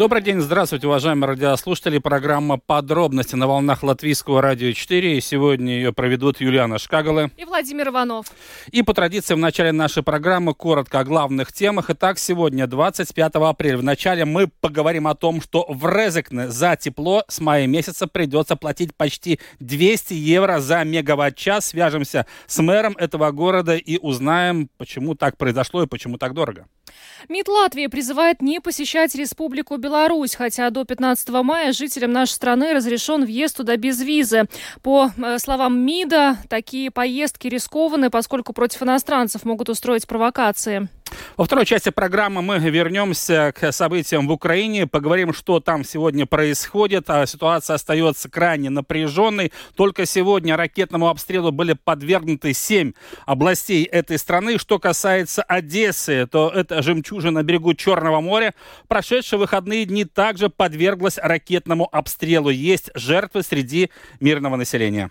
Добрый день, здравствуйте, уважаемые радиослушатели. Программа «Подробности» на волнах Латвийского радио 4. И сегодня ее проведут Юлиана Шкагала и Владимир Иванов. И по традиции в начале нашей программы коротко о главных темах. Итак, сегодня, 25 апреля, в начале мы поговорим о том, что в Резекне за тепло с мая месяца придется платить почти 200 евро за мегаватт-час. Свяжемся с мэром этого города и узнаем, почему так произошло и почему так дорого. МИД Латвии призывает не посещать Республику Беларусь, хотя до 15 мая жителям нашей страны разрешен въезд туда без визы. По э, словам МИДа, такие поездки рискованы, поскольку против иностранцев могут устроить провокации. Во второй части программы мы вернемся к событиям в Украине, поговорим, что там сегодня происходит. А ситуация остается крайне напряженной. Только сегодня ракетному обстрелу были подвергнуты семь областей этой страны. Что касается Одессы, то это жемчужина на берегу Черного моря. Прошедшие выходные дни также подверглась ракетному обстрелу. Есть жертвы среди мирного населения.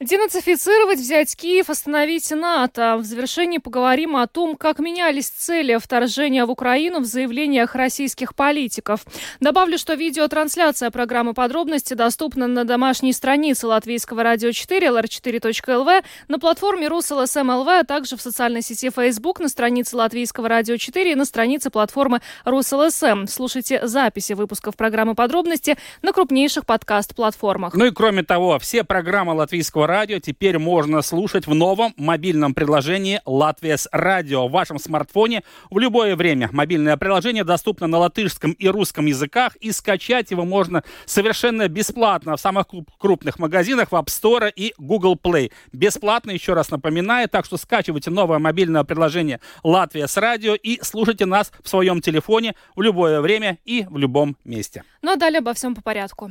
Денацифицировать, взять Киев, остановить НАТО. В завершении поговорим о том, как менялись цели вторжения в Украину в заявлениях российских политиков. Добавлю, что видеотрансляция программы «Подробности» доступна на домашней странице Латвийского радио 4, lr4.lv, на платформе RusLSM.lv, а также в социальной сети Facebook, на странице Латвийского радио 4 и на странице платформы RusLSM. Слушайте записи выпусков программы «Подробности» на крупнейших подкаст-платформах. Ну и кроме того, все программы Латвийского радио теперь можно слушать в новом мобильном приложении «Латвия с радио» в вашем смартфоне в любое время. Мобильное приложение доступно на латышском и русском языках, и скачать его можно совершенно бесплатно в самых крупных магазинах в App Store и Google Play. Бесплатно, еще раз напоминаю, так что скачивайте новое мобильное приложение «Латвия с радио» и слушайте нас в своем телефоне в любое время и в любом месте. Ну а далее обо всем по порядку.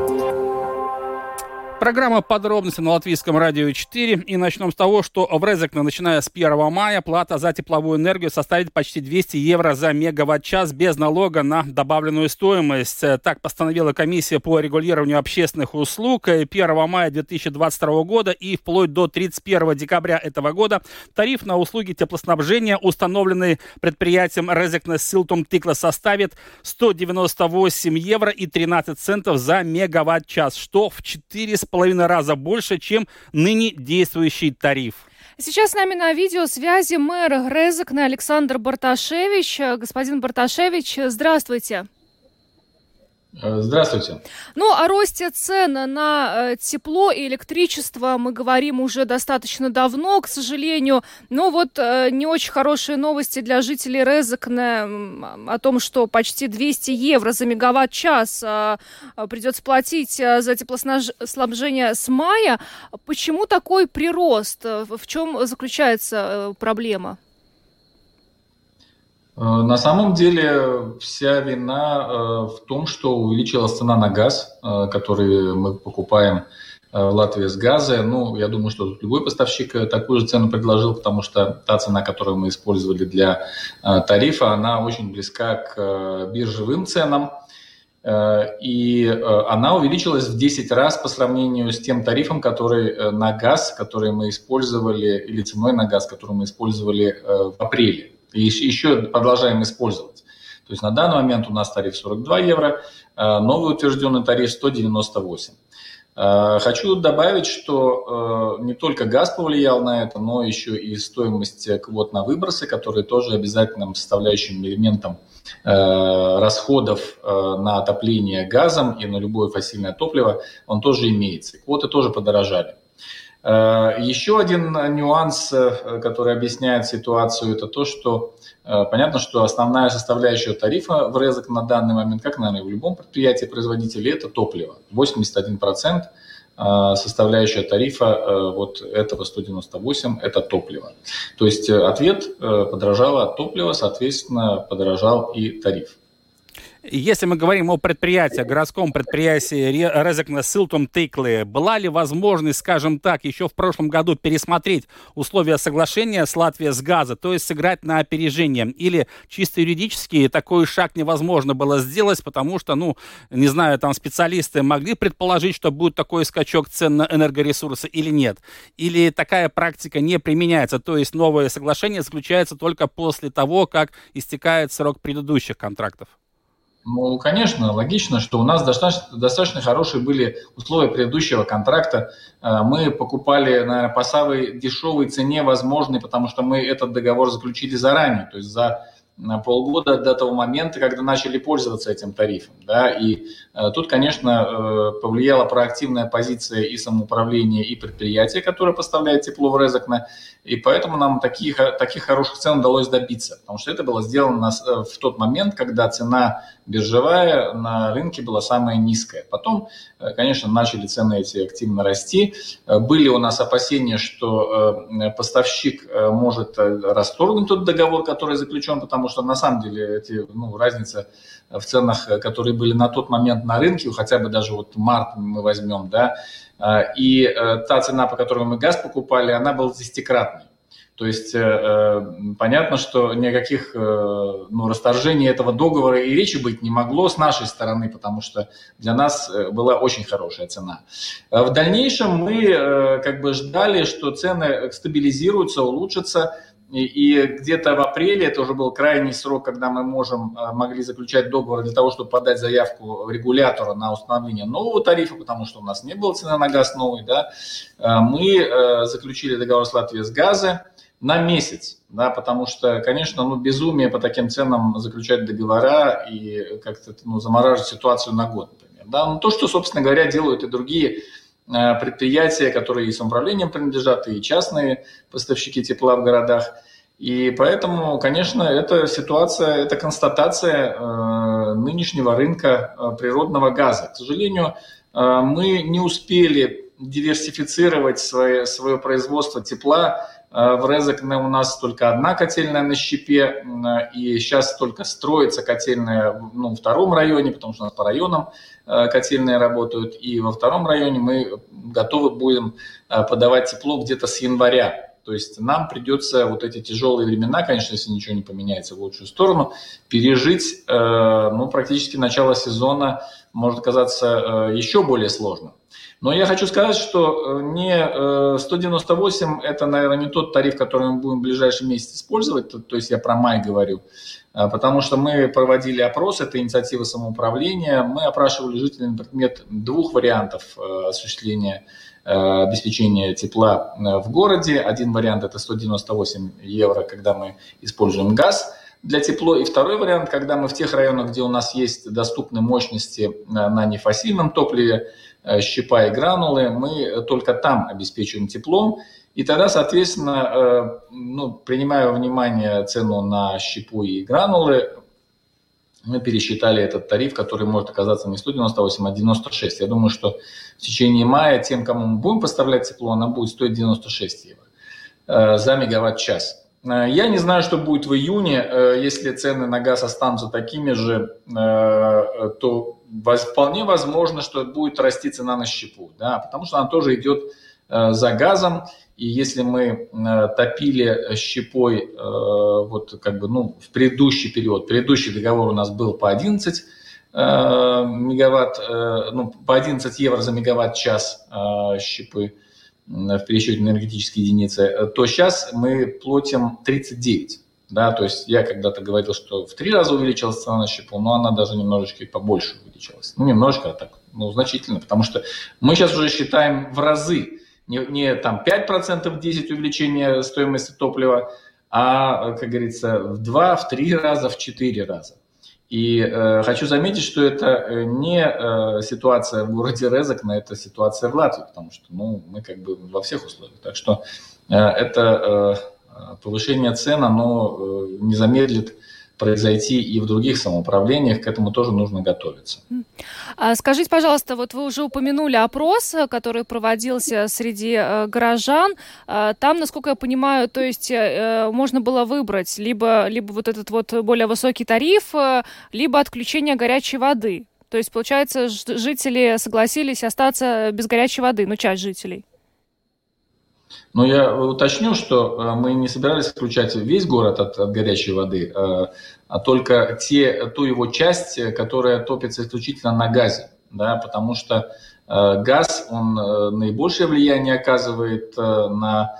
Программа «Подробности» на Латвийском радио 4. И начнем с того, что в Резекне, начиная с 1 мая, плата за тепловую энергию составит почти 200 евро за мегаватт-час без налога на добавленную стоимость. Так постановила комиссия по регулированию общественных услуг 1 мая 2022 года и вплоть до 31 декабря этого года тариф на услуги теплоснабжения, установленный предприятием Резекне Силтум Тикла, составит 198 евро и 13 центов за мегаватт-час, что в 4,5 половиной раза больше, чем ныне действующий тариф. Сейчас с нами на видеосвязи мэр Резекна Александр Барташевич. Господин Барташевич, здравствуйте. Э, здравствуйте. Ну, о росте цен на э, тепло и электричество мы говорим уже достаточно давно, к сожалению. Но вот э, не очень хорошие новости для жителей Резекна о том, что почти 200 евро за мегаватт-час придется платить за теплоснабжение с мая. Почему такой прирост? В чем заключается проблема? Э, на самом деле вся вина э, в том, что увеличилась цена на газ, э, который мы покупаем в Латвии с газа. Ну, я думаю, что любой поставщик такую же цену предложил, потому что та цена, которую мы использовали для тарифа, она очень близка к биржевым ценам. И она увеличилась в 10 раз по сравнению с тем тарифом, который на газ, который мы использовали, или ценой на газ, который мы использовали в апреле и еще продолжаем использовать. То есть на данный момент у нас тариф 42 евро, э, новый утвержденный тариф 198. Э, хочу добавить, что э, не только газ повлиял на это, но еще и стоимость квот на выбросы, которые тоже обязательным составляющим элементом расходов на отопление газом и на любое фасильное топливо, он тоже имеется. Квоты тоже подорожали. Э, еще один нюанс, э, который объясняет ситуацию, это то, что э, понятно, что основная составляющая тарифа в РЭЗок на данный момент, как, наверное, в любом предприятии производителя, это топливо. 81% составляющая тарифа вот этого 198 – это топливо. То есть ответ подорожало от топлива, соответственно, подорожал и тариф. Если мы говорим о предприятии, городском предприятии Резекна Силтум Тыклы, была ли возможность, скажем так, еще в прошлом году пересмотреть условия соглашения с Латвией с газа, то есть сыграть на опережение? Или чисто юридически такой шаг невозможно было сделать, потому что, ну, не знаю, там специалисты могли предположить, что будет такой скачок цен на энергоресурсы или нет? Или такая практика не применяется, то есть новое соглашение заключается только после того, как истекает срок предыдущих контрактов? Ну, конечно, логично, что у нас достаточно, достаточно хорошие были условия предыдущего контракта. Э, мы покупали наверное, по самой дешевой цене возможной, потому что мы этот договор заключили заранее, то есть за полгода до того момента, когда начали пользоваться этим тарифом. Да? И э, тут, конечно, э, повлияла проактивная позиция и самоуправления, и предприятия, которое поставляет тепло в Резакне. И поэтому нам таких, таких хороших цен удалось добиться, потому что это было сделано на, в тот момент, когда цена биржевая на рынке была самая низкая. Потом, э, конечно, начали цены эти активно расти. Э, были у нас опасения, что поставщик может расторгнуть тот договор, который заключен, потому что на самом деле эти, ну, разница в ценах, которые были на тот момент на рынке, хотя бы даже вот март мы возьмем, да, и та цена, по которой мы газ покупали, она была десятикратной. То есть э, э, понятно, что никаких э, ну, расторжений этого договора и речи быть не могло с нашей стороны, потому что для нас была очень хорошая цена. В дальнейшем мы как бы ждали, что цены стабилизируются, улучшатся, и, и где-то в апреле, это уже был крайний срок, когда мы можем, могли заключать договор для того, чтобы подать заявку регулятора на установление нового тарифа, потому что у нас не было цены на газ новый, да, мы заключили договор с Латвией с газа, на месяц, да, потому что, конечно, ну, безумие по таким ценам заключать договора и как-то ну, замораживать ситуацию на год, например. Да? Ну, то, что, собственно говоря, делают и другие э, предприятия, которые и самоуправлением принадлежат, и частные поставщики тепла в городах. И поэтому, конечно, эта ситуация, это констатация э, нынешнего рынка э, природного газа. К сожалению, э, мы не успели диверсифицировать свое, свое производство тепла в Резекне у нас только одна котельная на щепе, и сейчас только строится котельная ну, во втором районе, потому что у нас по районам э, котельные работают, и во втором районе мы готовы будем э, подавать тепло где-то с января. То есть нам придется вот эти тяжелые времена, конечно, если ничего не поменяется в лучшую сторону, пережить ну, практически начало сезона может оказаться еще более сложным. Но я хочу сказать, что э, не 198 э, это, наверное, не тот тариф, который мы будем в ближайший месяц использовать, то, есть я про май говорю, потому что мы проводили опрос, это инициатива самоуправления, мы опрашивали жителей на предмет двух вариантов э, осуществления обеспечения тепла в городе. Один вариант это 198 евро, когда мы используем газ для тепло. И второй вариант, когда мы в тех районах, где у нас есть доступные мощности на нефасильном топливе, Э, щепа и гранулы, мы только там обеспечиваем теплом. И тогда, соответственно, э, ну, принимая во внимание цену на щепу и гранулы, мы пересчитали этот тариф, который может оказаться не 198, а 96. Я думаю, что в течение мая тем, кому мы будем поставлять тепло, она будет стоить 96 евро э, за мегаватт-час. Я не знаю, что будет в июне. Если цены на газ останутся такими же, то вполне возможно, что будет расти цена на щепу, да, потому что она тоже идет э, за газом, и если мы э, топили щепой э, вот как бы, ну, в предыдущий период, предыдущий договор у нас был по 11 мегаватт, ну, по 11 евро за мегаватт-час щепы в пересчете на энергетические единицы, то сейчас мы платим 39. Да, то есть я когда-то говорил, что в три раза увеличилась цена на щепу, но она даже немножечко и побольше увеличилась. Ну, немножко, а так, ну, значительно, потому что мы сейчас уже считаем в разы, не, не там 5% 10 увеличения стоимости топлива, а, как говорится, в два, в три раза, в четыре раза. И э, хочу заметить, что это э, не э, ситуация в городе Резакна, это ситуация в Латвии, потому что ну, мы как бы во всех условиях. Так что э, это э, повышение цен, оно э, не замедлит произойти и в других самоуправлениях, к этому тоже нужно готовиться. А скажите, пожалуйста, вот вы уже упомянули опрос, который проводился среди э, горожан. Э, там, насколько я понимаю, то есть э, можно было выбрать либо, либо вот этот вот более высокий тариф, э, либо отключение горячей воды. То есть, получается, жители согласились остаться без горячей воды, ну, часть жителей. Но я уточню, что э, мы не собирались исключать весь город от, от горячей воды, э, а только те, ту его часть, которая топится исключительно на газе. Да, потому что э, газ, он наибольшее влияние оказывает на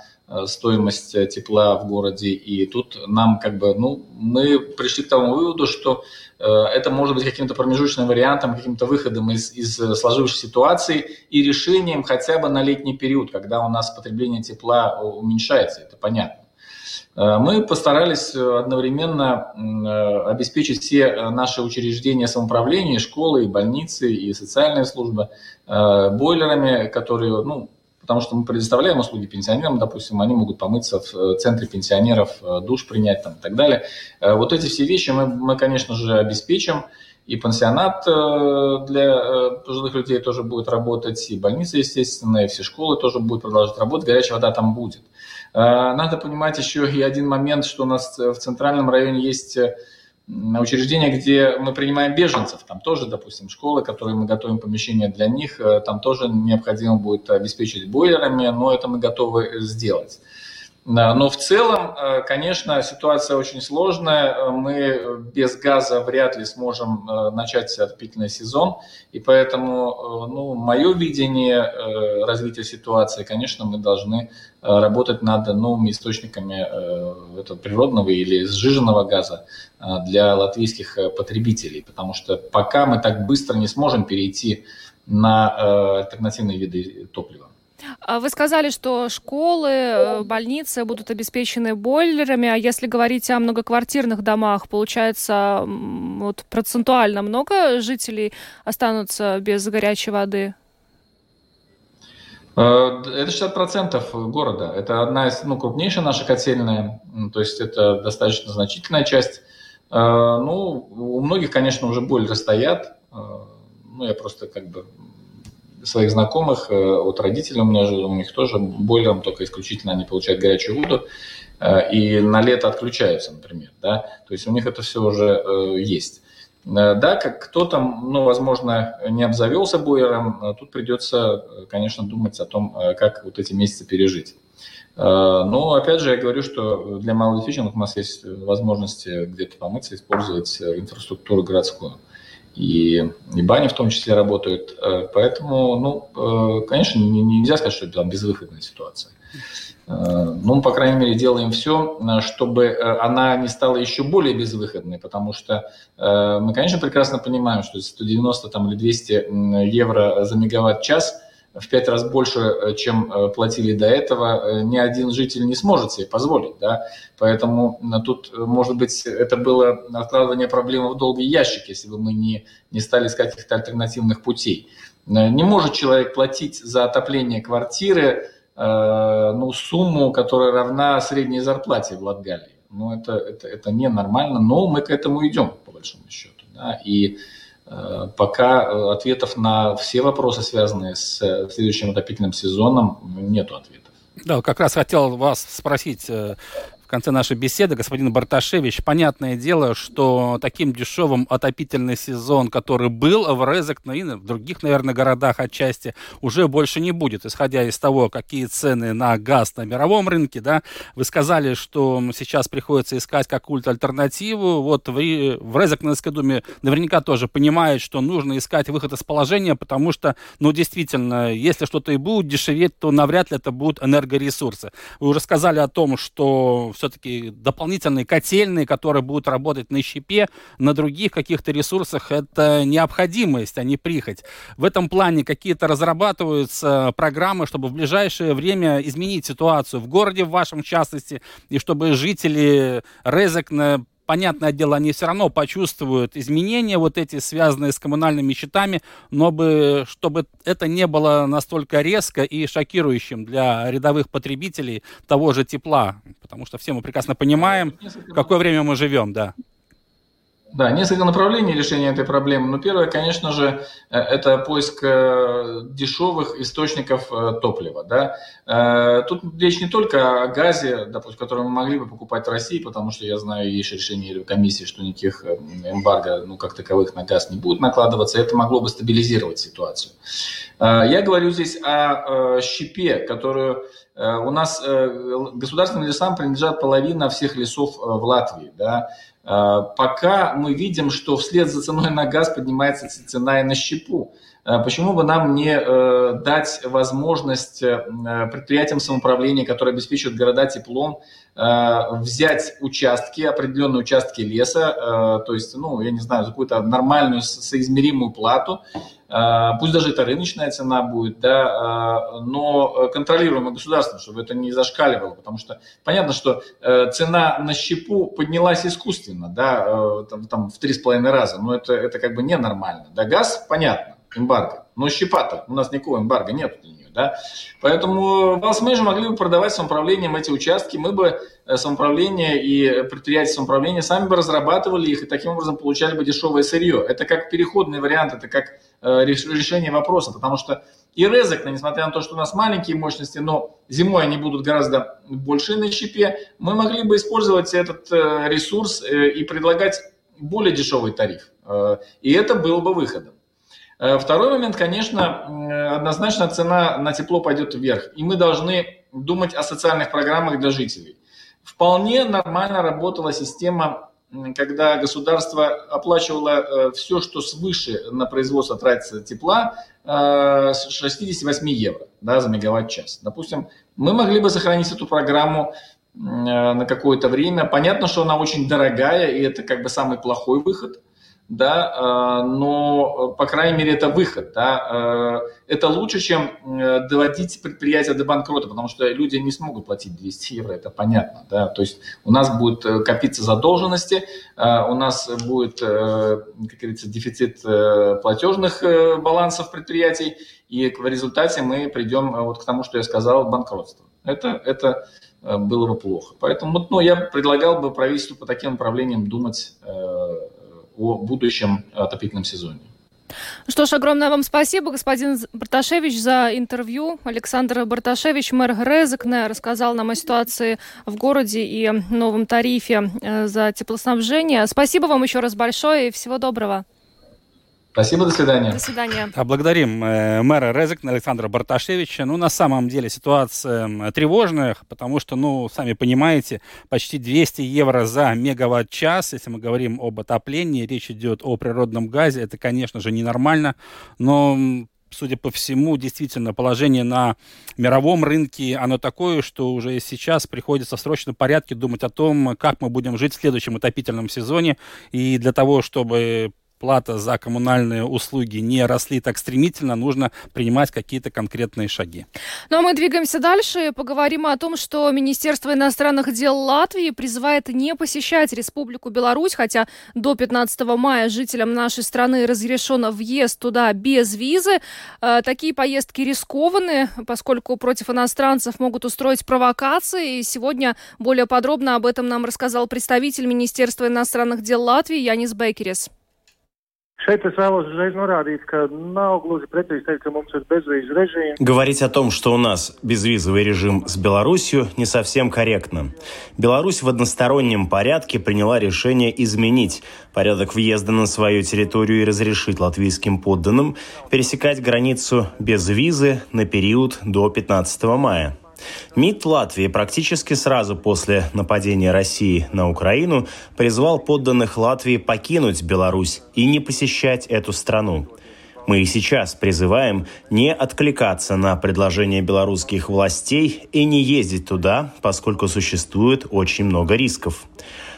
стоимость тепла в городе. И тут нам как бы, ну, мы пришли к тому выводу, что Э, это может быть каким-то промежуточным вариантом, каким-то выходом из, из сложившейся ситуации и решением хотя бы на летний период, когда у нас потребление тепла уменьшается, это понятно. Э, мы постарались одновременно э, обеспечить все наши учреждения самоуправления, школы, и больницы, и социальные службы бойлерами, которые, ну, потому что мы предоставляем услуги пенсионерам, допустим, они могут помыться в э, центре пенсионеров, э, душ принять там, и так далее. Э, вот эти все вещи мы, мы конечно же, обеспечим. И пансионат для пожилых людей тоже будет работать, и больница, естественно, и все школы тоже будут продолжать работать, горячая вода там будет. Надо понимать еще и один момент, что у нас в центральном районе есть учреждения, где мы принимаем беженцев, там тоже, допустим, школы, которые мы готовим помещения для них, э, там тоже необходимо будет обеспечить бойлерами, но это мы готовы сделать. Но в целом, э, конечно, ситуация очень сложная. Мы без газа вряд ли сможем э, начать отопительный сезон. И поэтому, ну, мое видение развития ситуации, конечно, мы должны работать над новыми источниками этого природного или сжиженного газа для латвийских потребителей. Потому что пока мы так быстро не сможем перейти на альтернативные виды топлива. А вы сказали, что школы, э, больницы будут обеспечены бойлерами, а если говорить о многоквартирных домах, получается, вот процентуально много жителей останутся без горячей воды? Э, это 60% города. Это одна из, ну, крупнейшая наша котельная, то есть это достаточно значительная часть. Э, ну, у многих, конечно, уже бойлеры стоят. Ну, я просто как бы своих знакомых, э, от родителей у меня же, у них тоже бойлером, только исключительно они получают горячую воду, э, и на лето отключаются, например, да, то есть у них это все уже э, есть. Да, как кто-то, ну, возможно, не обзавелся бойлером, тут придется, конечно, думать о том, как вот эти месяцы пережить. Но, опять же, я говорю, что для малообеспеченных у нас есть возможности где-то помыться, использовать инфраструктуру городскую и, и бани в том числе работают. Э, поэтому, ну, э, конечно, нельзя сказать, что это там безвыходная ситуация. Э, ну, мы, по крайней мере, делаем все, чтобы она не стала еще более безвыходной, потому что мы, конечно, прекрасно понимаем, что 190 там, или 200 евро за мегаватт-час – в пять раз больше, э, чем э, платили до этого, э, ни один житель не сможет себе позволить. Да? Поэтому тут, может быть, это было откладывание проблемы в долгий ящик, если бы мы не, не стали искать каких-то альтернативных путей. Не может человек платить за отопление квартиры ну, сумму, которая равна средней зарплате в Латгалии. Ну, это, это, это ненормально, но мы к этому идем, по большому счету. Да? И пока э, ответов на все вопросы, связанные с э, следующим отопительным сезоном, нет ответов. Да, как раз хотел вас спросить, конце нашей беседы господин Барташевич, понятное дело, что таким дешевым отопительный сезон, который был в Резекне и в других, наверное, городах отчасти, уже больше не будет, исходя из того, какие цены на газ на мировом рынке, да. Вы сказали, что сейчас приходится искать какую-то альтернативу. Вот в, в Резекненской думе наверняка тоже понимают, что нужно искать выход из положения, потому что, ну, действительно, если что-то и будет дешеветь, то навряд ли это будут энергоресурсы. Вы уже сказали о том, что все-таки дополнительные котельные, которые будут работать на щепе, на других каких-то ресурсах, это необходимость, а не прихоть. В этом плане какие-то разрабатываются программы, чтобы в ближайшее время изменить ситуацию в городе, в вашем частности, и чтобы жители Резекна понятное дело, они все равно почувствуют изменения вот эти, связанные с коммунальными счетами, но бы, чтобы это не было настолько резко и шокирующим для рядовых потребителей того же тепла, потому что все мы прекрасно понимаем, в какое время мы живем, да. Да, несколько направлений решения этой проблемы. Но первое, конечно же, э, это поиск э, дешевых источников э, топлива. Да? Тут речь не только о газе, допустим, который мы могли бы покупать в России, потому что я знаю, есть решение комиссии, что никаких эмбарго, ну, как таковых на газ не будет накладываться. Это могло бы стабилизировать ситуацию. Я говорю здесь о щепе, которую у нас государственным лесам принадлежат половина всех лесов в Латвии. Да? А, пока мы видим, что вслед за ценой на газ поднимается цена и на щепу. А, почему бы нам не э, дать возможность э, предприятиям самоуправления, которые обеспечивают города теплом, э, взять участки, определенные участки леса, то есть, ну, я не знаю, какую-то нормальную соизмеримую плату, пусть даже это рыночная цена будет, да, но контролируемое государством, чтобы это не зашкаливало, потому что понятно, что э, цена на щепу поднялась искусственно, да, э, там, там в три с половиной раза, но это, это как бы ненормально. Да, газ, понятно, эмбарго, но щепа-то, у нас никакого эмбарго нет для нее, да, поэтому мы же могли бы продавать самоуправлением эти участки, мы бы Э, самоуправления и предприятия самоуправления сами бы разрабатывали их и таким образом получали бы дешевое сырье. Это как переходный вариант, это как э, решение вопроса, потому что и резок, несмотря на то, что у нас маленькие мощности, но зимой они будут гораздо больше на щепе, мы могли бы использовать этот э, ресурс и предлагать более дешевый тариф. И это было бы выходом. Второй момент, конечно, однозначно цена на тепло пойдет вверх. И мы должны думать о социальных программах для жителей. Вполне нормально работала система, когда государство оплачивало э, все, что свыше на производство тратится тепла, э, с 68 евро да, за мегаватт-час. Допустим, мы могли бы сохранить эту программу э, на какое-то время. Понятно, что она очень дорогая, и это как бы самый плохой выход – да, а, но, по крайней мере, это выход, да, а, это лучше, чем э, доводить предприятие до банкрота, потому что люди не смогут платить 200 евро, это понятно, да, то есть у нас будет э, копиться задолженности, а, у нас будет, э, как говорится, дефицит платежных балансов предприятий, и в результате мы придем вот к тому, что я сказал, банкротство. Это, это было бы плохо. Поэтому ну, я предлагал бы правительству по таким направлениям думать о будущем отопительном сезоне. Что ж, огромное вам спасибо, господин Барташевич, за интервью. Александр Барташевич, мэр Грезекне, рассказал нам о ситуации в городе и новом тарифе э, за теплоснабжение. Спасибо вам еще раз большое и всего доброго. Спасибо, до свидания. До свидания. А благодарим э, мэра Резекна Александра Барташевича. Ну, на самом деле ситуация тревожная, потому что, ну, сами понимаете, почти 200 евро за мегаватт-час, если мы говорим об отоплении, речь идет о природном газе, это, конечно же, ненормально, но судя по всему, действительно, положение на мировом рынке, оно такое, что уже сейчас приходится в срочном порядке думать о том, как мы будем жить в следующем отопительном сезоне. И для того, чтобы плата за коммунальные услуги не росли так стремительно, нужно принимать какие-то конкретные шаги. Ну а мы двигаемся дальше и поговорим о том, что Министерство иностранных дел Латвии призывает не посещать Республику Беларусь, хотя до 15 мая жителям нашей страны разрешен въезд туда без визы. Э, такие поездки рискованы, поскольку против иностранцев могут устроить провокации. И сегодня более подробно об этом нам рассказал представитель Министерства иностранных дел Латвии Янис Бекерис. Šeit es vēlos uzreiz bezvīzu режим. Говорить о том, что у нас безвизовый режим с Беларусью, не совсем корректно. Беларусь в одностороннем порядке приняла решение изменить порядок въезда на свою территорию и разрешить латвийским подданным пересекать границу без визы на период до 15 мая. МИД Латвии практически сразу после нападения России на Украину призвал подданных Латвии покинуть Беларусь и не посещать эту страну. Мы и сейчас призываем не откликаться на предложения белорусских властей и не ездить туда, поскольку существует очень много рисков.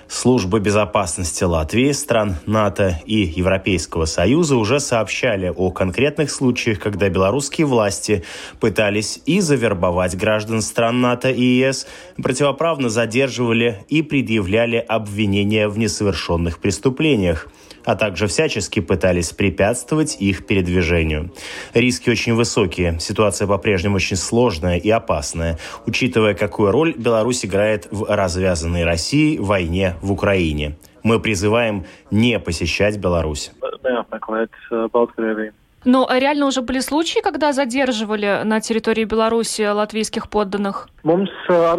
Службы безопасности Латвии, стран НАТО и Европейского Союза уже сообщали о конкретных случаях, когда белорусские власти пытались и завербовать граждан стран НАТО и ЕС, противоправно задерживали и предъявляли обвинения в несовершенных преступлениях а также всячески пытались препятствовать их передвижению. Риски очень высокие, ситуация по-прежнему очень сложная и опасная, учитывая, какую роль Беларусь играет в развязанной России войне в Украине. Мы призываем не посещать Беларусь. Но реально уже были случаи, когда задерживали на территории Беларуси латвийских подданных? Uh,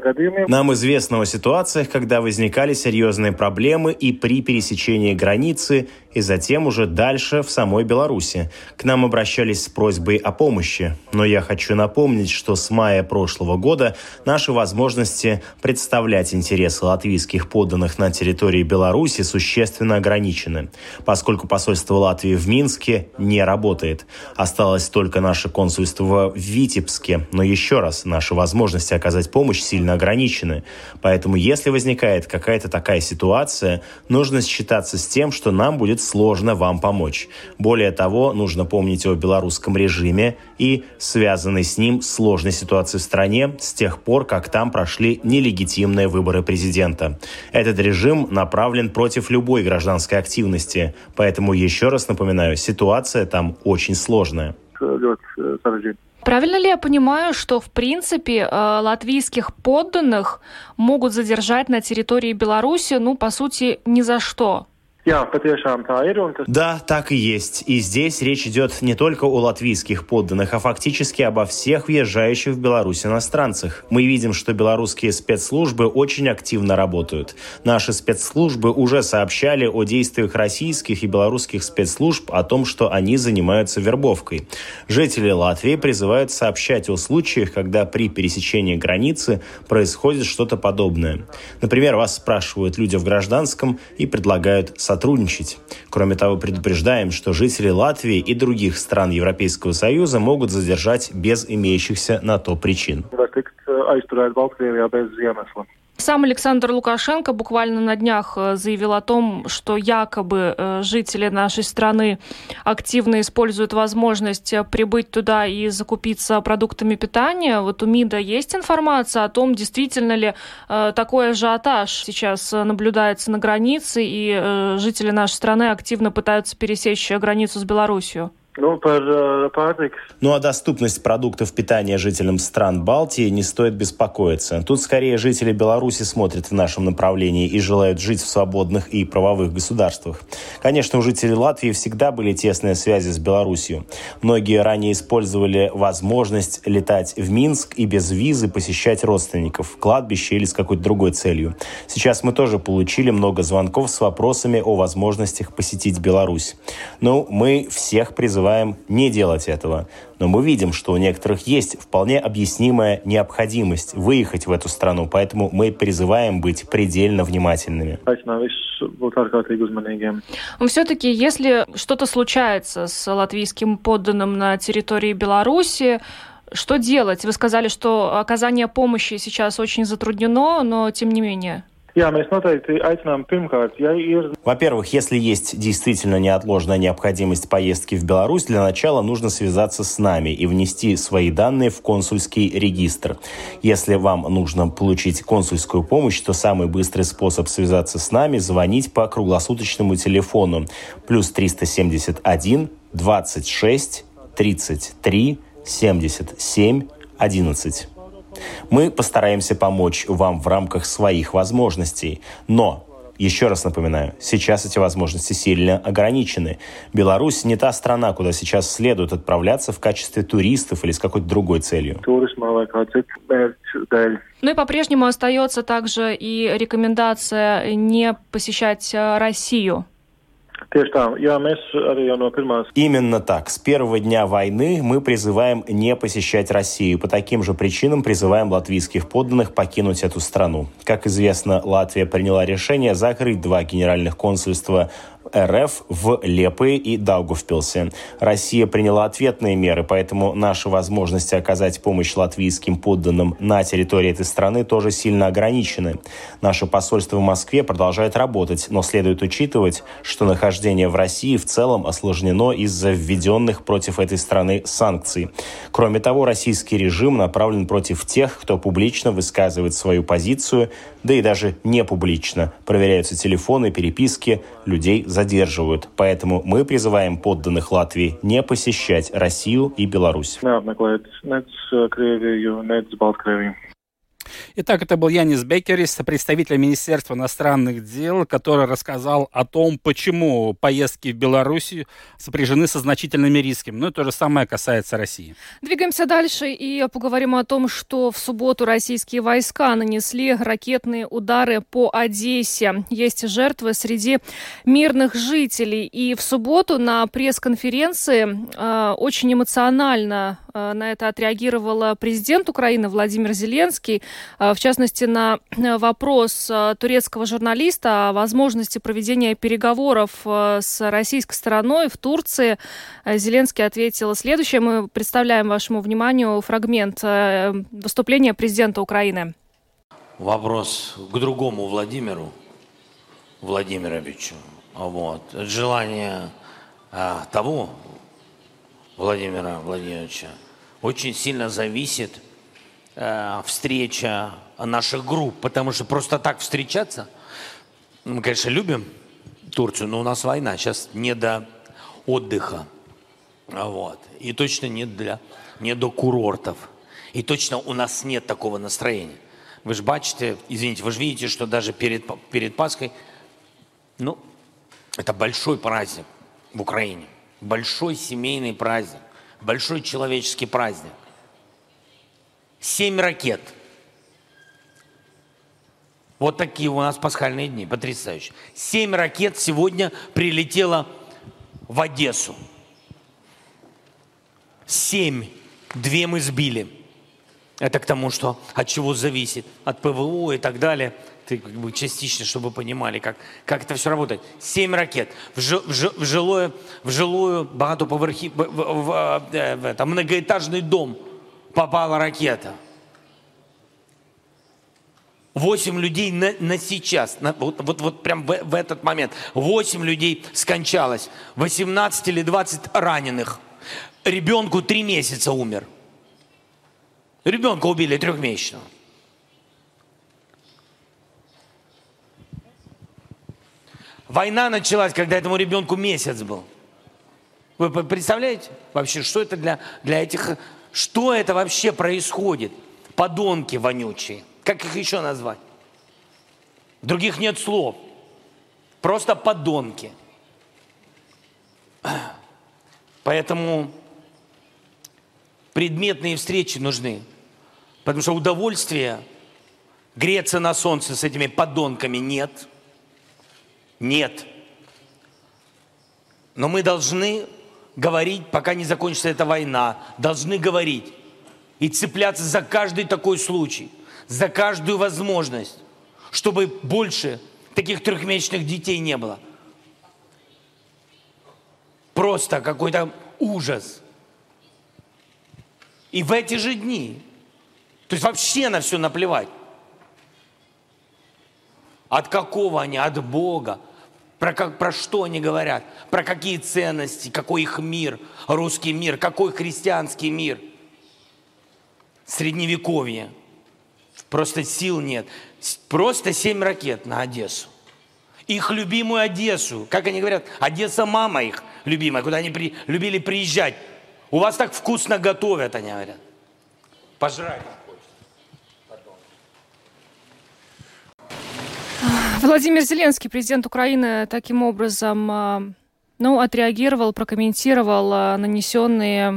gadījumiem, Нам известно о ситуациях, когда возникали серьезные проблемы и при пересечении границы, и затем уже дальше в самой Беларуси. К нам обращались с просьбой о помощи. Но я хочу напомнить, что с мая прошлого года наши возможности представлять интересы латвийских подданных на территории Беларуси существенно ограничены, поскольку посольство Латвии в Минске не работает. Осталось только наше консульство в Витебске. Но еще раз, наши возможности оказать помощь сильно ограничены. Поэтому если возникает какая-то такая ситуация, нужно считаться с тем, что нам будет сложно вам помочь. Более того, нужно помнить о белорусском режиме и связанной с ним сложной ситуации в стране с тех пор, как там прошли нелегитимные выборы президента. Этот режим направлен против любой гражданской активности. Поэтому еще раз напоминаю, ситуация там очень сложная. Правильно ли я понимаю, что в принципе э, латвийских подданных могут задержать на территории Беларуси, ну, по сути, ни за что? Jā, patiešām Да, так и есть. И здесь речь идет не только о латвийских подданных, а фактически обо всех въезжающих в Беларусь иностранцах. Мы видим, что белорусские спецслужбы очень активно работают. Наши спецслужбы уже сообщали о действиях российских и белорусских спецслужб о том, что они занимаются вербовкой. Жители Латвии призывают сообщать о случаях, когда при пересечении границы происходит что-то подобное. Например, вас спрашивают люди в гражданском и предлагают сотрудничать. Кроме того, предупреждаем, что жители Латвии и других стран Европейского Союза могут задержать без имеющихся на то причин. Сам Александр Лукашенко буквально на днях э, заявил о том, что якобы э, жители нашей страны активно используют возможность э, прибыть туда и закупиться продуктами питания. Вот у МИДа есть информация о том, действительно ли такой ажиотаж сейчас наблюдается на границе, и жители нашей страны активно пытаются пересечь границу с Белоруссией. Par uh, pārtikas Ну а доступность продуктов питания жителям стран Балтии не стоит беспокоиться. Тут скорее жители Беларуси смотрят в нашем направлении и желают жить в свободных и правовых государствах. Конечно, у жителей Латвии всегда были тесные связи с Беларусью. Многие ранее использовали возможность летать в Минск и без визы посещать родственников, кладбище или с какой-то другой целью. Сейчас мы тоже получили много звонков с вопросами о возможностях посетить Беларусь. Ну, мы всех призываем не делать этого. Но мы видим, что у некоторых есть вполне объяснимая необходимость выехать в эту страну, поэтому мы призываем быть предельно внимательными. Все-таки, если что-то случается с латвийским подданным на территории Беларуси, что делать? Вы сказали, что оказание помощи сейчас очень затруднено, но тем не менее. Во-первых, если есть действительно неотложная необходимость поездки в Беларусь, для начала нужно связаться с нами и внести свои данные в консульский регистр. Если вам нужно получить консульскую помощь, то самый быстрый способ связаться с нами – звонить по круглосуточному телефону плюс 371 26 33 77 11. Мы постараемся помочь вам в рамках своих возможностей, но еще раз напоминаю, сейчас эти возможности сильно ограничены. Беларусь не та страна, куда сейчас следует отправляться в качестве туристов или с какой-то другой целью. Ну и по-прежнему остается также и рекомендация не посещать э, Россию. Именно так. С первого дня войны мы призываем не посещать Россию. По таким же причинам призываем латвийских подданных покинуть эту страну. Как известно, Латвия приняла решение закрыть два генеральных консульства РФ в Лепе и Даугавпилсе. Россия приняла ответные меры, поэтому наши возможности оказать помощь латвийским подданным на территории этой страны тоже сильно ограничены. Наше посольство в Москве продолжает работать, но следует учитывать, что нахождение в России в целом осложнено из-за введенных против этой страны санкций. Кроме того, российский режим направлен против тех, кто публично высказывает свою позицию, да и даже не публично. Проверяются телефоны, переписки, людей задерживают. Поэтому мы призываем подданных Латвии не посещать Россию и Беларусь. Итак, это был Янис Бекерис, представитель Министерства иностранных дел, который рассказал о том, почему поездки в Белоруссию сопряжены со значительными рисками. Ну и то же самое касается России. Двигаемся дальше и поговорим о том, что в субботу российские войска нанесли ракетные удары по Одессе. Есть жертвы среди мирных жителей. И в субботу на пресс-конференции э, очень эмоционально на это отреагировал президент Украины Владимир Зеленский. Э, в частности, на э, вопрос э, турецкого журналиста о возможности проведения переговоров с российской стороной в Турции, Зеленский ответил следующее. Мы представляем вашему вниманию фрагмент выступления президента Украины. Вопрос к другому Владимиру Владимировичу. Вот. Желание того Владимира Владимировича очень сильно зависит э, встреча наших групп, потому что просто так встречаться, мы, конечно, любим Турцию, но у нас война, сейчас не до отдыха, вот, и точно нет для, не до курортов, и точно у нас нет такого настроения. Вы же бачите, извините, вы же видите, что даже перед, перед Пасхой, ну, это большой праздник в Украине, большой семейный праздник, большой человеческий праздник. Семь ракет. Вот такие у нас пасхальные дни, потрясающе. Семь ракет сегодня прилетело в Одессу. Семь. Две мы сбили. Это к тому, что от чего зависит. От ПВО и так далее. Ты как бы частично, чтобы понимали, как, как это все работает. Семь ракет. В, жи, в, жи, в, жилое, в жилую багатоповерхи, в, в, в, в, в это, многоэтажный дом – попала ракета. Восемь людей на, на сейчас, на, вот, вот, вот прям в, в этот момент. Восемь людей скончалось. 18 или 20 раненых. Ребенку три месяца умер. Ребенка убили трехмесячного. Война началась, когда этому ребенку месяц был. Вы представляете вообще, что это для, для этих что это вообще происходит? Подонки вонючие. Как их еще назвать? Других нет слов. Просто подонки. Поэтому предметные встречи нужны. Потому что удовольствия греться на солнце с этими подонками нет. Нет. Но мы должны говорить, пока не закончится эта война. Должны говорить. И цепляться за каждый такой случай, за каждую возможность, чтобы больше таких трехмесячных детей не было. Просто какой-то ужас. И в эти же дни, то есть вообще на все наплевать. От какого они? От Бога. Про, как, про что они говорят? Про какие ценности? Какой их мир? Русский мир? Какой христианский мир? Средневековье. Просто сил нет. Просто семь ракет на Одессу. Их любимую Одессу. Как они говорят? Одесса мама их любимая, куда они при, любили приезжать. У вас так вкусно готовят, они говорят. Пожрать. Владимир Зеленский, президент Украины, таким образом а, ну, отреагировал, прокомментировал а, нанесенные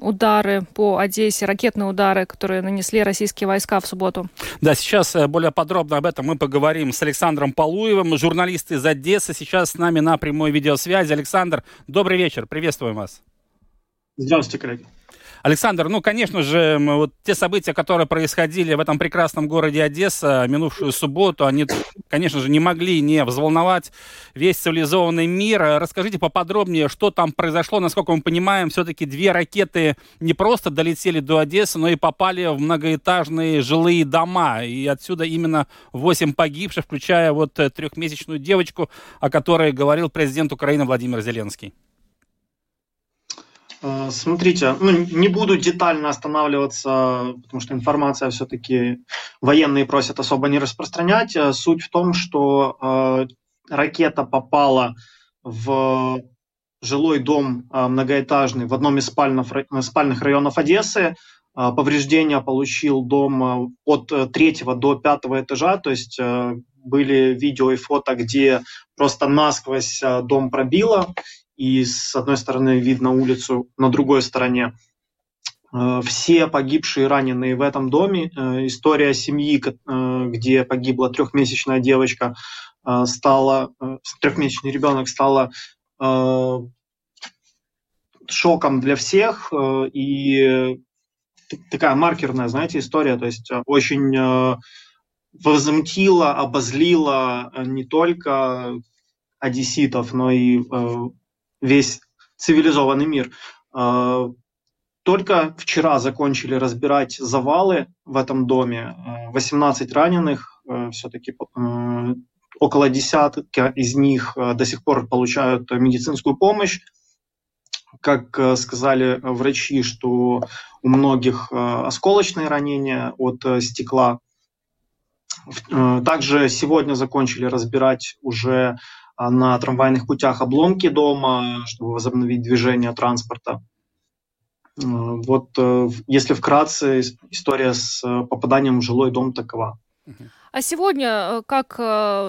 удары по Одессе, ракетные удары, которые нанесли российские войска в субботу. Да, сейчас э, более подробно об этом мы поговорим с Александром Полуевым, журналист из Одессы. Сейчас с нами на прямой видеосвязи. Александр, добрый вечер, приветствуем вас. Здравствуйте, коллеги. Александр, ну, конечно же, вот те события, которые происходили в этом прекрасном городе Одесса минувшую субботу, они, конечно же, не могли не взволновать весь цивилизованный мир. Расскажите поподробнее, что там произошло. Насколько мы понимаем, все-таки две ракеты не просто долетели до Одессы, но и попали в многоэтажные жилые дома. И отсюда именно восемь погибших, включая вот э, трехмесячную девочку, о которой говорил президент Украины Владимир Зеленский. Э, смотрите, ну, не буду детально останавливаться, потому что информация все-таки военные просят особо не распространять. Э, суть в том, что э, ракета попала в жилой дом э, многоэтажный в одном из спальных, спальных районов Одессы. повреждения получил дом от третьего до пятого этажа, то есть были видео и фото, где просто насквозь дом пробило, и с одной стороны видно улицу, на другой стороне все погибшие раненые в этом доме. История семьи, где погибла трехмесячная девочка, стала, трехмесячный ребенок стала шоком для всех э, и такая маркерная, знаете, история, то есть э, очень э, возмутила, обозлила не только одесситов, но и весь цивилизованный мир. Только вчера закончили разбирать завалы в этом доме. 18 раненых, все-таки около десятка из них до сих пор получают медицинскую помощь как сказали врачи, что у многих осколочные ранения от стекла. Также сегодня закончили разбирать уже на трамвайных путях обломки дома, чтобы возобновить движение транспорта. Вот если вкратце, история с попаданием в жилой дом такова. А сегодня как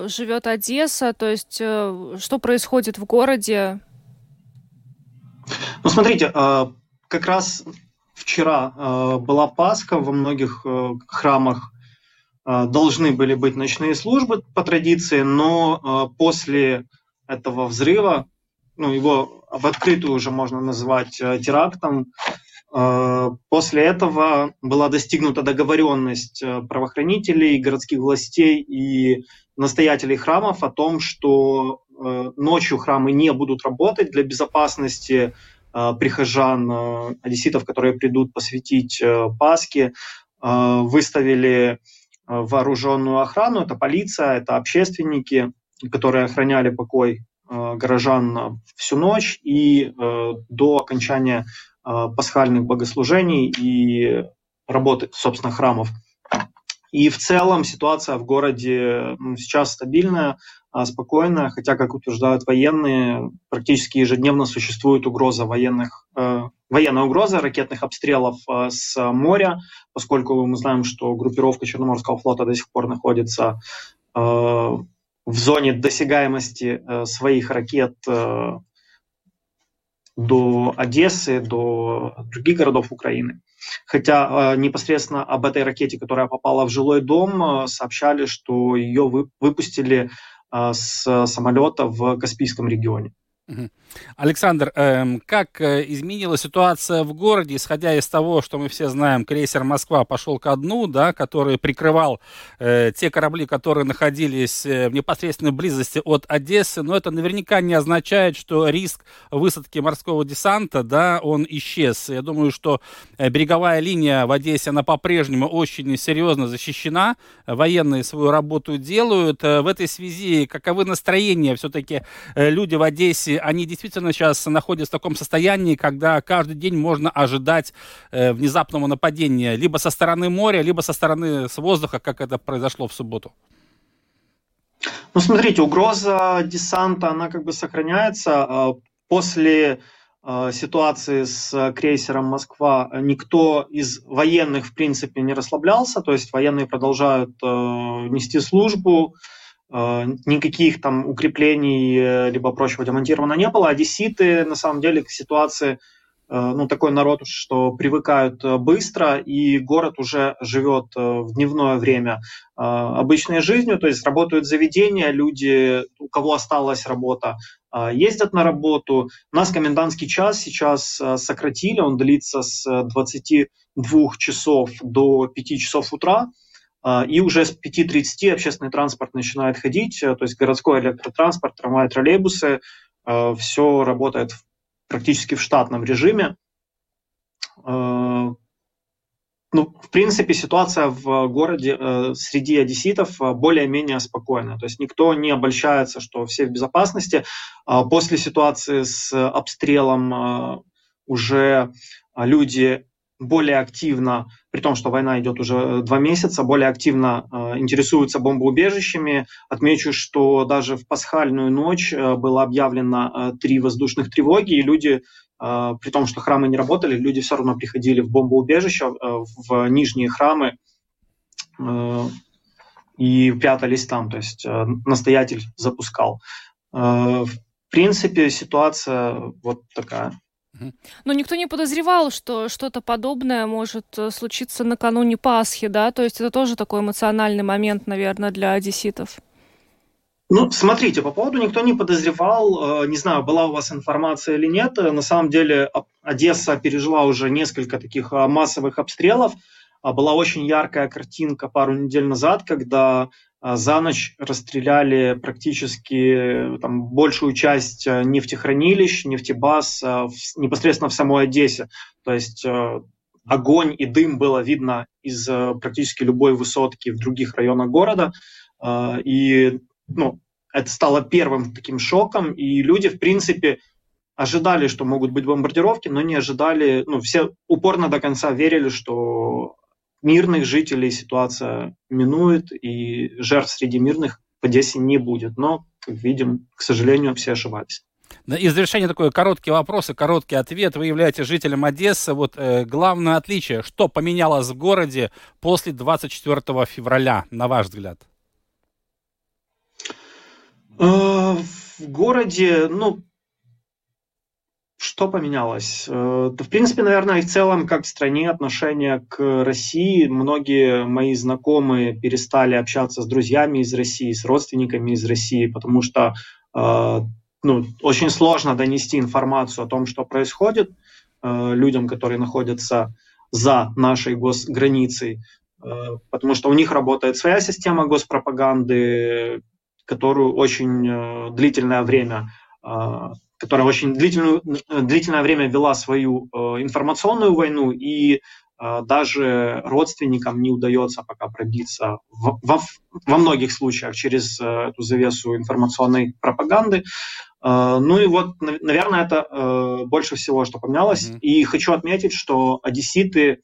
живет Одесса, то есть что происходит в городе? Ну, смотрите, э, как раз вчера э, была Пасха, во многих э, храмах должны были быть ночные службы по традиции, но после этого взрыва, ну, его в открытую уже можно назвать терактом, после этого была достигнута договоренность правоохранителей, городских властей и настоятелей храмов о том, что ночью храмы не будут работать для безопасности Э, прихожан, э, одесситов, которые придут посвятить э, Пасхе, выставили вооруженную охрану, это полиция, это общественники, которые охраняли покой горожан всю ночь и до окончания пасхальных богослужений и работы, собственно, храмов. И в целом ситуация в городе сейчас стабильная. А, спокойно, хотя, как утверждают военные, практически ежедневно существует угроза военных, э, военная угроза ракетных обстрелов э, с моря, поскольку мы знаем, что группировка Черноморского флота до сих пор находится э, в зоне досягаемости э, своих ракет до Одессы, до других городов Украины. Хотя непосредственно об этой ракете, которая попала в жилой дом, сообщали, что ее вы, выпустили с самолета в Каспийском регионе. Александр, эм, как э, изменилась ситуация в городе, исходя из того, что мы все знаем, крейсер «Москва» пошел ко дну, да, который прикрывал э, те корабли, которые находились э, в непосредственной близости от Одессы, но это наверняка не означает, что риск высадки морского десанта, да, он исчез. Я думаю, что береговая линия в Одессе, она по-прежнему очень серьезно защищена, военные свою работу делают. В этой связи каковы настроения все-таки люди в Одессе, они действительно сейчас находится в таком состоянии, когда каждый день можно ожидать э, внезапного нападения либо со стороны моря, либо со стороны с воздуха, как это произошло в субботу? Ну, смотрите, угроза десанта, она как бы сохраняется. А после э, ситуации с крейсером «Москва» никто из военных, в принципе, не расслаблялся, то есть военные продолжают э, нести службу, никаких там укреплений э, либо прочего демонтировано не было. Одесситы, на самом деле, к ситуации, э, ну, такой народ, что привыкают быстро, и город уже живет в дневное время обычной жизнью, то есть работают заведения, люди, у кого осталась работа, ездят на работу. У нас комендантский час сейчас сократили, он длится с 22 часов до 5 часов утра. А, и уже с 5.30 общественный транспорт начинает ходить, э, то есть городской электротранспорт, трамваи, троллейбусы, э, все работает практически в штатном режиме. Э, ну, в принципе, ситуация в городе среди одесситов более-менее спокойная. То есть никто не обольщается, что все в безопасности. А после ситуации с обстрелом уже люди более активно, при том, что война идет уже э, два месяца, более активно э, интересуются бомбоубежищами. Отмечу, что даже в пасхальную ночь э, было объявлено три воздушных тревоги, и люди при том, что храмы не работали, люди все равно приходили в бомбоубежище, в нижние храмы и прятались там, то есть настоятель запускал. В принципе, ситуация вот такая. Но никто не подозревал, что что-то подобное может э, случиться накануне Пасхи, да? То есть это тоже такой эмоциональный момент, наверное, для одесситов. Ну, смотрите, по поводу никто не подозревал, э, не знаю, была у вас информация или нет, на самом деле Одесса пережила уже несколько таких э, массовых обстрелов, а была очень яркая картинка пару недель назад, когда а, за ночь расстреляли практически там, большую часть э, нефтехранилищ, нефтебаз э, в, непосредственно в самой Одессе. То есть э, огонь и дым было видно из практически любой высотки в других районах города. И ну, это стало первым таким шоком, и люди, в принципе, ожидали, что могут быть бомбардировки, но не ожидали, ну, все упорно до конца верили, что мирных жителей ситуация минует, и жертв среди мирных в Одессе не будет. Но, как видим, к сожалению, все ошибались. И завершение такой короткий вопрос и короткий ответ. Вы являетесь жителем Одессы. Вот э, главное отличие, что поменялось в городе после 24 февраля, на ваш взгляд? Э, в городе, ну, что поменялось? Э, в принципе, наверное, и в целом, как в стране, отношение к России. Многие мои знакомые перестали общаться с друзьями из России, с родственниками из России, потому что э, ну, очень сложно донести информацию о том, что происходит э, людям, которые находятся за нашей госграницей, потому что у них работает своя система госпропаганды, которую очень длительное время которая очень длительную, длительное время вела свою э, информационную войну, и э, даже родственникам не удается пока пробиться в, во, во многих случаях через э, эту завесу информационной пропаганды. Ну и вот, наверное, это больше всего, что поменялось. Mm-hmm. И хочу отметить, что одесситы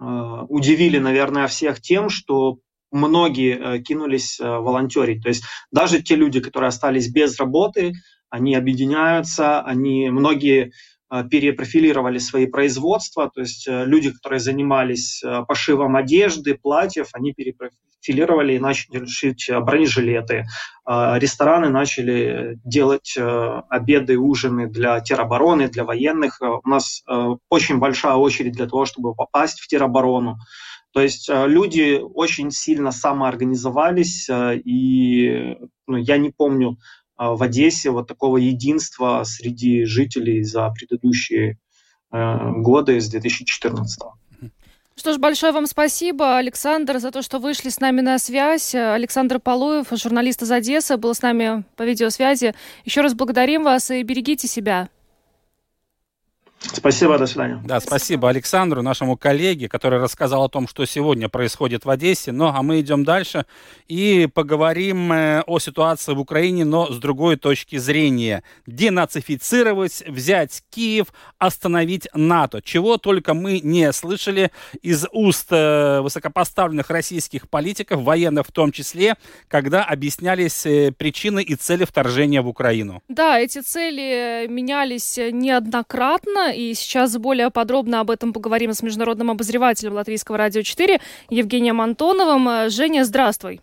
удивили, наверное, всех тем, что многие кинулись волонтерить. То есть даже те люди, которые остались без работы, они объединяются, они многие э, перепрофилировали свои производства, то есть э, люди, которые занимались э, пошивом одежды, платьев, они перепрофилировали и начали шить бронежилеты. Рестораны начали делать обеды, ужины для теробороны, для военных. У нас очень большая очередь для того, чтобы попасть в тероборону. То есть люди очень сильно самоорганизовались, и ну, я не помню а, в Одессе вот такого единства среди жителей за предыдущие э, годы с 2014 что ж, большое вам спасибо, Александр, за то, что вышли с нами на связь. Александр Полуев, журналист из Одессы, был с нами по видеосвязи. Еще раз благодарим вас и берегите себя. Спасибо, до свидания. Да, спасибо Александру, нашему коллеге, который рассказал о том, что сегодня происходит в Одессе. Ну, а мы идем дальше и поговорим э, о ситуации в Украине, но с другой точки зрения. Денацифицировать, взять Киев, остановить НАТО. Чего только мы не слышали из уст э, высокопоставленных российских политиков, военных в том числе, когда объяснялись э, причины и цели вторжения в Украину. Да, эти цели менялись неоднократно, и сейчас более подробно об этом поговорим с международным обозревателем Латвийского радио 4 Евгением Антоновым. Женя, здравствуй.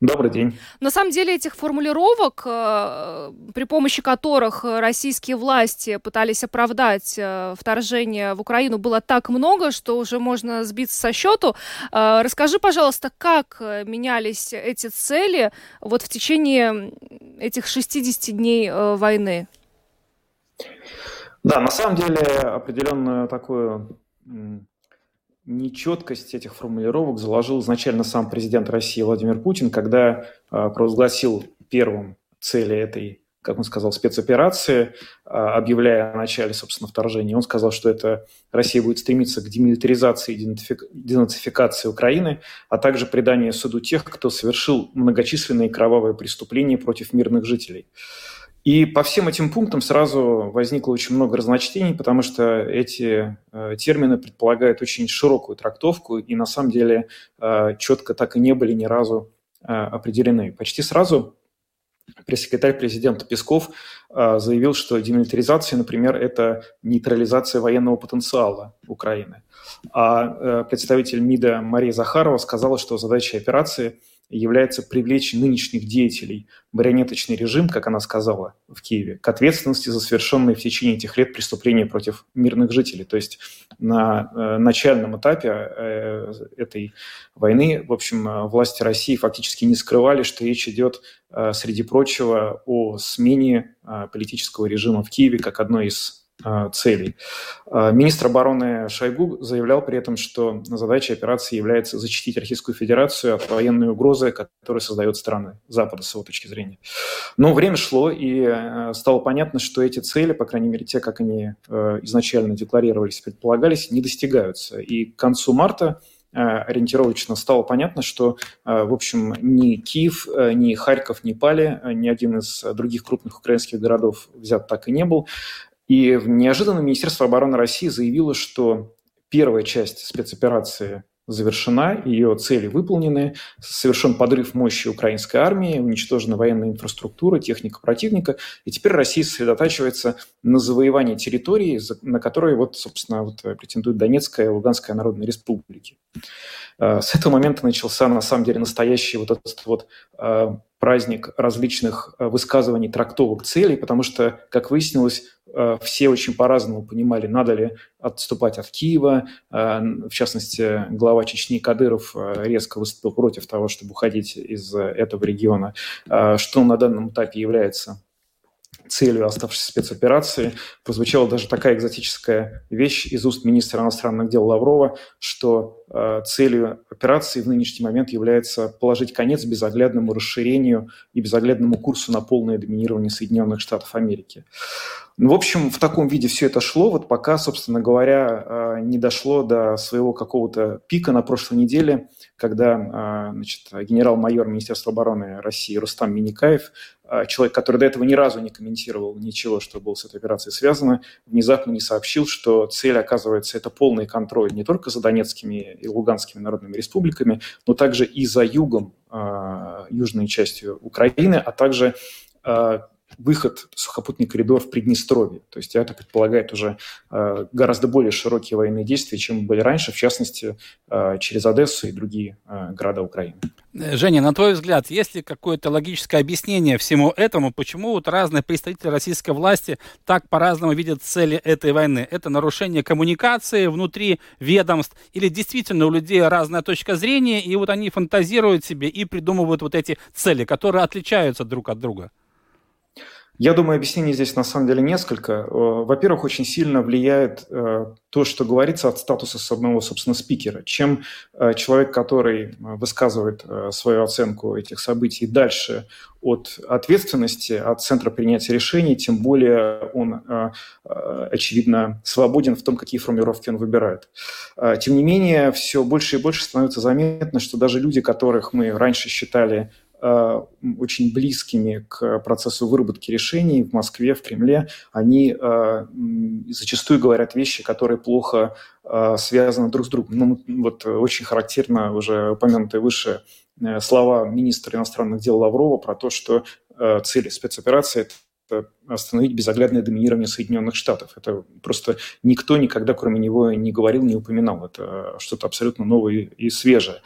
Добрый день. На самом деле этих формулировок, э, при помощи которых российские власти пытались оправдать э, вторжение в Украину, было так много, что уже можно сбиться со счету. Э, расскажи, пожалуйста, как менялись эти цели вот в течение этих 60 дней войны? Да, на самом деле определенную такую нечеткость этих формулировок заложил изначально сам президент России Владимир Путин, когда а, провозгласил первым цели этой, как он сказал, спецоперации, а, объявляя о начале, собственно, вторжения. Он сказал, что это Россия будет стремиться к демилитаризации и денацификации Украины, а также преданию суду тех, кто совершил многочисленные кровавые преступления против мирных жителей. И по всем этим пунктам сразу возникло очень много разночтений, потому что эти э, термины предполагают очень широкую трактовку и на самом деле э, четко так и не были ни разу э, определены. Почти сразу пресс-секретарь президента Песков заявил, что демилитаризация, например, это нейтрализация военного потенциала Украины. А представитель МИДа Мария Захарова сказала, что задача операции является привлечь нынешних деятелей, марионеточный режим, как она сказала в Киеве, к ответственности за совершенные в течение этих лет преступления против мирных жителей. То есть на э, начальном этапе э, этой войны, в общем, э, власти России фактически не скрывали, что речь идет, э, среди прочего, о смене э, политического режима в Киеве как одной из целей. А, министр обороны Шойгу заявлял при этом, что задачей операции является защитить Российскую Федерацию от военной угрозы, которую создает страны Запада с его точки зрения. Но время шло, и э, стало понятно, что эти цели, по крайней мере, те, как они э, изначально декларировались, предполагались, не достигаются. И к концу марта э, ориентировочно стало понятно, что, в общем, ни Киев, ни Харьков не пали, ни один из других крупных украинских городов взят так и не был. И неожиданно Министерство обороны России заявило, что первая часть спецоперации завершена, ее цели выполнены, совершен подрыв мощи украинской армии, уничтожена военная инфраструктура, техника противника, и теперь Россия сосредотачивается на завоевании территории, на которые, вот, собственно, вот претендуют Донецкая и Луганская народные республики. Э, с этого момента начался, на самом деле, настоящий вот этот вот э, праздник различных э, высказываний, трактовок целей, потому что, как выяснилось, э, все очень по-разному понимали, надо ли отступать от Киева. Э, в частности, глава Чечни Кадыров резко выступил против того, чтобы уходить из этого региона, что на данном этапе является целью оставшейся спецоперации. Прозвучала даже такая экзотическая вещь из уст министра иностранных дел Лаврова, что э, целью операции в нынешний момент является положить конец безоглядному расширению и безоглядному курсу на полное доминирование Соединенных Штатов Америки. Ну, в общем, в таком виде все это шло, вот пока, собственно говоря, э, не дошло до своего какого-то пика на прошлой неделе, когда э, значит, генерал-майор Министерства обороны России Рустам Миникаев человек, который до этого ни разу не комментировал ничего, что было с этой операцией связано, внезапно не сообщил, что цель, оказывается, это полный контроль не только за Донецкими и Луганскими народными республиками, но также и за югом, а, южной частью Украины, а также а, выход сухопутный коридор в Приднестровье. То есть это предполагает уже э, гораздо более широкие военные действия, чем были раньше, в частности, э, через Одессу и другие э, города Украины. Женя, на твой взгляд, есть ли какое-то логическое объяснение всему этому, почему вот разные представители российской власти так по-разному видят цели этой войны? Это нарушение коммуникации внутри ведомств или действительно у людей разная точка зрения, и вот они фантазируют себе и придумывают вот эти цели, которые отличаются друг от друга? Я думаю, объяснений здесь на самом деле несколько. Э, во-первых, очень сильно влияет э, то, что говорится от статуса самого, собственно, спикера. Чем э, человек, который высказывает свою оценку этих событий дальше от ответственности, от центра принятия решений, тем более он, очевидно, свободен в том, какие формулировки он выбирает. Тем не менее, все больше и больше становится заметно, что даже люди, которых мы раньше считали очень близкими к процессу выработки решений в Москве, в Кремле, они э, зачастую говорят вещи, которые плохо э, связаны друг с другом. Ну, вот очень характерно уже упомянутые выше слова министра иностранных дел Лаврова про то, что цели спецоперации – остановить безоглядное доминирование Соединенных Штатов. Это просто никто никогда, кроме него, не говорил, не упоминал. Это что-то абсолютно новое и свежее.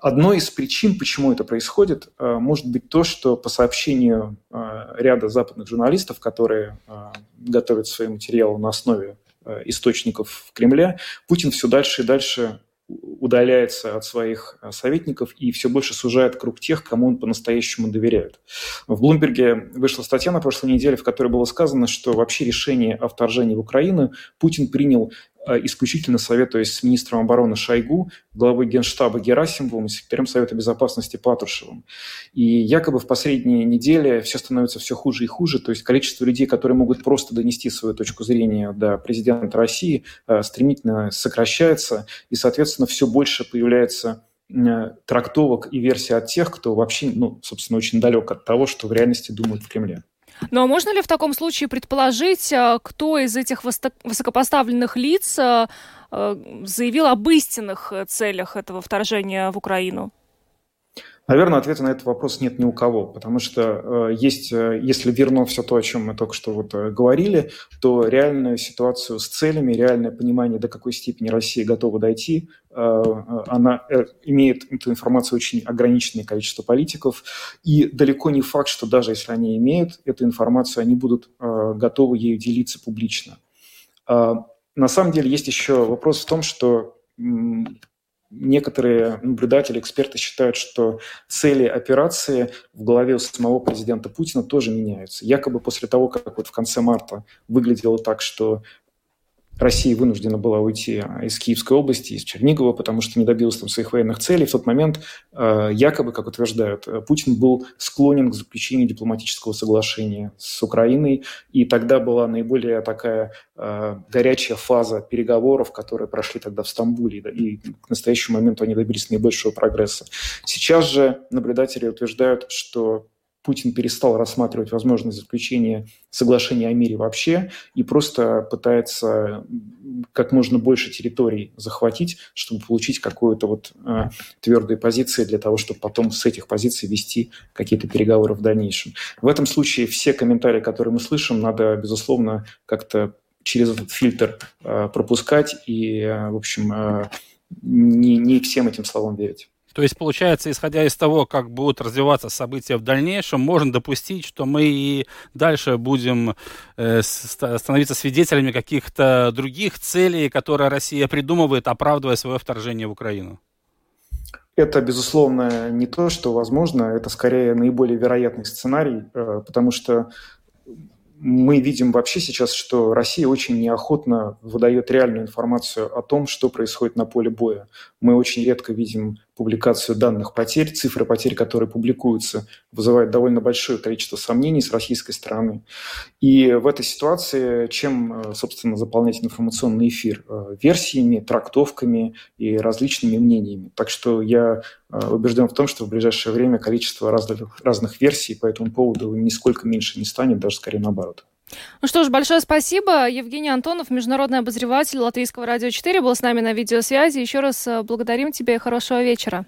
Одной из причин, почему это происходит, э, может быть то, что по сообщению э, ряда западных журналистов, которые э, готовят свои материалы на основе источников в Кремле, Путин все дальше и дальше удаляется от своих э, советников и все больше сужает круг тех, кому он по-настоящему доверяет. В Блумберге вышла статья на прошлой неделе, в которой было сказано, что вообще решение о вторжении в Украину Путин принял исключительно советуясь с министром обороны Шойгу, главой Генштаба Герасимовым и секретарем Совета Безопасности Патрушевым. И якобы в последние недели все становится все хуже и хуже, то есть количество людей, которые могут просто донести свою точку зрения до президента России, э, стремительно сокращается, и, соответственно, все больше появляется э, трактовок и версий от тех, кто вообще, ну, собственно, очень далек от того, что в реальности думают в Кремле. Но можно ли в таком случае предположить, э, кто из этих высокопоставленных лиц э, э, заявил об истинных целях этого вторжения в Украину? Наверное, ответа на этот вопрос нет ни у кого, потому что э, есть, э, если верно все то, о чем мы только что вот э, говорили, то реальную ситуацию с целями, реальное понимание, до какой степени Россия готова дойти, она имеет эту информацию очень ограниченное количество политиков, и далеко не факт, что даже если они имеют эту информацию, они будут готовы ею делиться публично. На самом деле есть еще вопрос в том, что некоторые наблюдатели, эксперты считают, что цели операции в голове у самого президента Путина тоже меняются. Якобы после того, как вот в конце марта выглядело так, что Россия вынуждена была уйти а, из Киевской области, из Чернигова, потому что не добилась там своих военных целей. В тот момент, э, якобы, как утверждают, э, Путин был склонен к заключению дипломатического соглашения с Украиной, и тогда была наиболее такая э, горячая фаза переговоров, которые прошли тогда в Стамбуле, и к настоящему моменту они добились наибольшего прогресса. Сейчас же наблюдатели утверждают, что Путин перестал рассматривать возможность заключения соглашения о мире вообще и просто пытается как можно больше территорий захватить, чтобы получить какую-то вот э, твердые позиции для того, чтобы потом с этих позиций вести какие-то переговоры в дальнейшем. В этом случае все комментарии, которые мы слышим, надо, безусловно, как-то через этот фильтр э, пропускать и, э, в общем, э, не, не всем этим словам верить. То есть, получается, исходя из того, как будут развиваться события в дальнейшем, можно допустить, что мы и дальше будем э, становиться свидетелями каких-то других целей, которые Россия придумывает, оправдывая свое вторжение в Украину. Это, безусловно, не то, что возможно, это скорее наиболее вероятный сценарий, э, потому что мы видим вообще сейчас, что Россия очень неохотно выдает реальную информацию о том, что происходит на поле боя. Мы очень редко видим публикацию данных потерь. Цифры потерь, которые публикуются, вызывают довольно большое количество сомнений с российской стороны. И в этой ситуации чем, э, собственно, заполнять информационный эфир? Э, версиями, трактовками и различными мнениями. Так что я э, убежден в том, что в ближайшее время количество разных, разных версий по этому поводу нисколько меньше не станет, даже скорее наоборот. Ну что ж, большое спасибо. Евгений Антонов, международный обозреватель Латвийского радио 4, был с нами на видеосвязи. Еще раз э, благодарим тебя и хорошего вечера.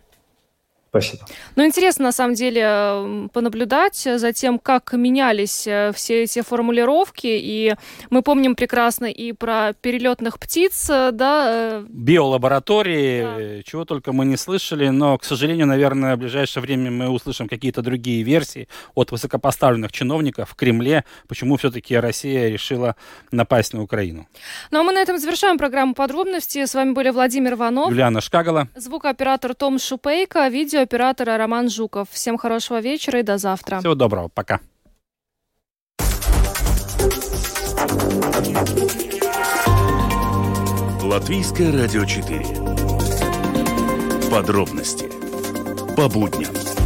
Спасибо. Ну, интересно, на самом деле, понаблюдать за тем, как менялись э, все эти формулировки. И мы помним прекрасно и про перелетных птиц, э, да. Э, Биолаборатории, да. чего только мы не слышали. Но, к сожалению, наверное, в ближайшее время мы услышим какие-то другие версии от высокопоставленных чиновников в Кремле, почему все-таки Россия решила напасть на Украину. Ну, а мы на этом завершаем программу подробности. С вами были Владимир Иванов. Юлиана Шкагала. Звукооператор Том Шупейко. Видео оператора Роман Жуков. Всем хорошего вечера и до завтра. Всего доброго. Пока. Латвийское радио 4. Подробности по будням.